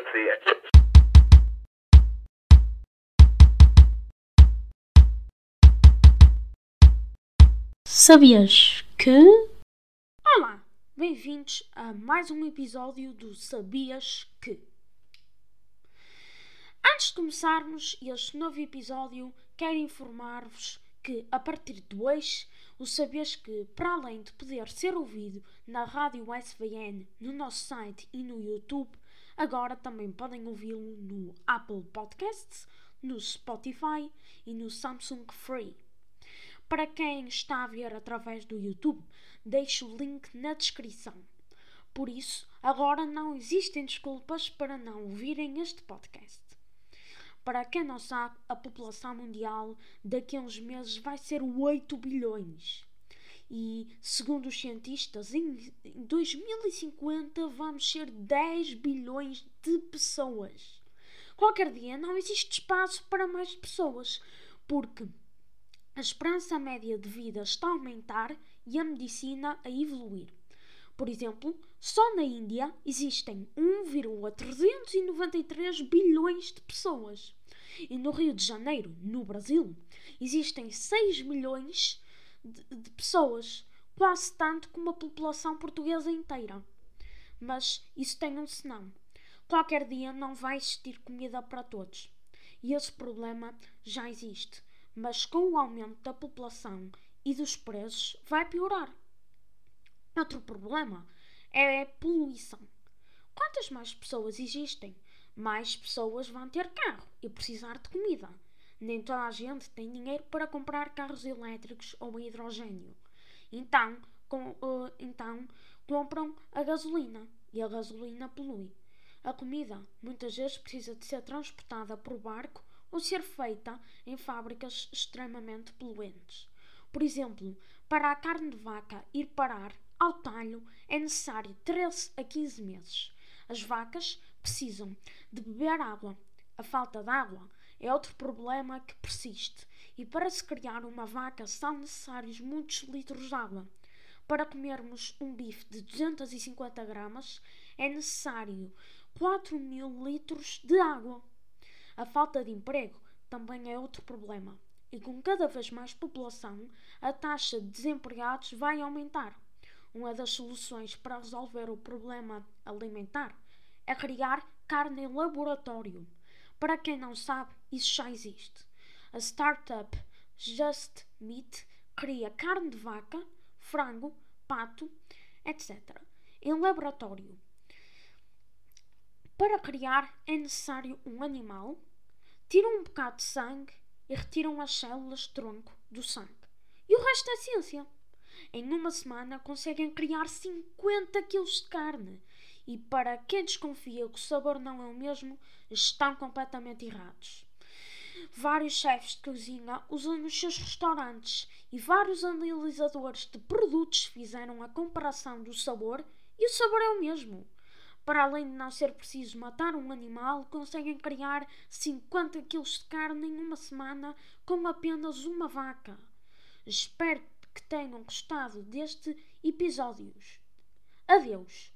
parecia. Sabias que? Olá, bem-vindos a mais um episódio do Sabias que? Antes de começarmos este novo episódio, quero informar-vos que a partir de hoje, o Sabias que, para além de poder ser ouvido na rádio SVN, no nosso site e no YouTube, agora também podem ouvi-lo no Apple Podcasts, no Spotify e no Samsung Free. Para quem está a ver através do YouTube, deixo o link na descrição. Por isso, agora não existem desculpas para não ouvirem este podcast. Para quem não sabe, a população mundial daqui a uns meses vai ser 8 bilhões. E, segundo os cientistas, em 2050 vamos ser 10 bilhões de pessoas. Qualquer dia não existe espaço para mais pessoas, porque a esperança média de vida está a aumentar e a medicina a evoluir. Por exemplo, só na Índia existem 1,393 bilhões de pessoas. E no Rio de Janeiro, no Brasil, existem 6 milhões de, de pessoas, quase tanto como a população portuguesa inteira. Mas isso tem um senão. Qualquer dia não vai existir comida para todos. E esse problema já existe mas com o aumento da população e dos preços vai piorar. Outro problema é a poluição. Quantas mais pessoas existem, mais pessoas vão ter carro e precisar de comida. Nem toda a gente tem dinheiro para comprar carros elétricos ou hidrogênio. Então, com, uh, então compram a gasolina e a gasolina polui. A comida muitas vezes precisa de ser transportada por barco ou ser feita em fábricas extremamente poluentes. Por exemplo, para a carne de vaca ir parar ao talho é necessário 13 a 15 meses. As vacas precisam de beber água. A falta de água é outro problema que persiste, e para se criar uma vaca são necessários muitos litros de água. Para comermos um bife de 250 gramas é necessário 4 mil litros de água. A falta de emprego também é outro problema. E com cada vez mais população, a taxa de desempregados vai aumentar. Uma das soluções para resolver o problema alimentar é criar carne em laboratório. Para quem não sabe, isso já existe. A startup Just Meat cria carne de vaca, frango, pato, etc. em laboratório. Para criar é necessário um animal, tiram um bocado de sangue e retiram as células tronco do sangue. E o resto é ciência. Em uma semana conseguem criar 50 kg de carne. E para quem desconfia que o sabor não é o mesmo, estão completamente errados. Vários chefes de cozinha usam nos seus restaurantes e vários analisadores de produtos fizeram a comparação do sabor e o sabor é o mesmo. Para além de não ser preciso matar um animal, conseguem criar 50 kg de carne em uma semana com apenas uma vaca. Espero que tenham gostado deste episódio. Adeus.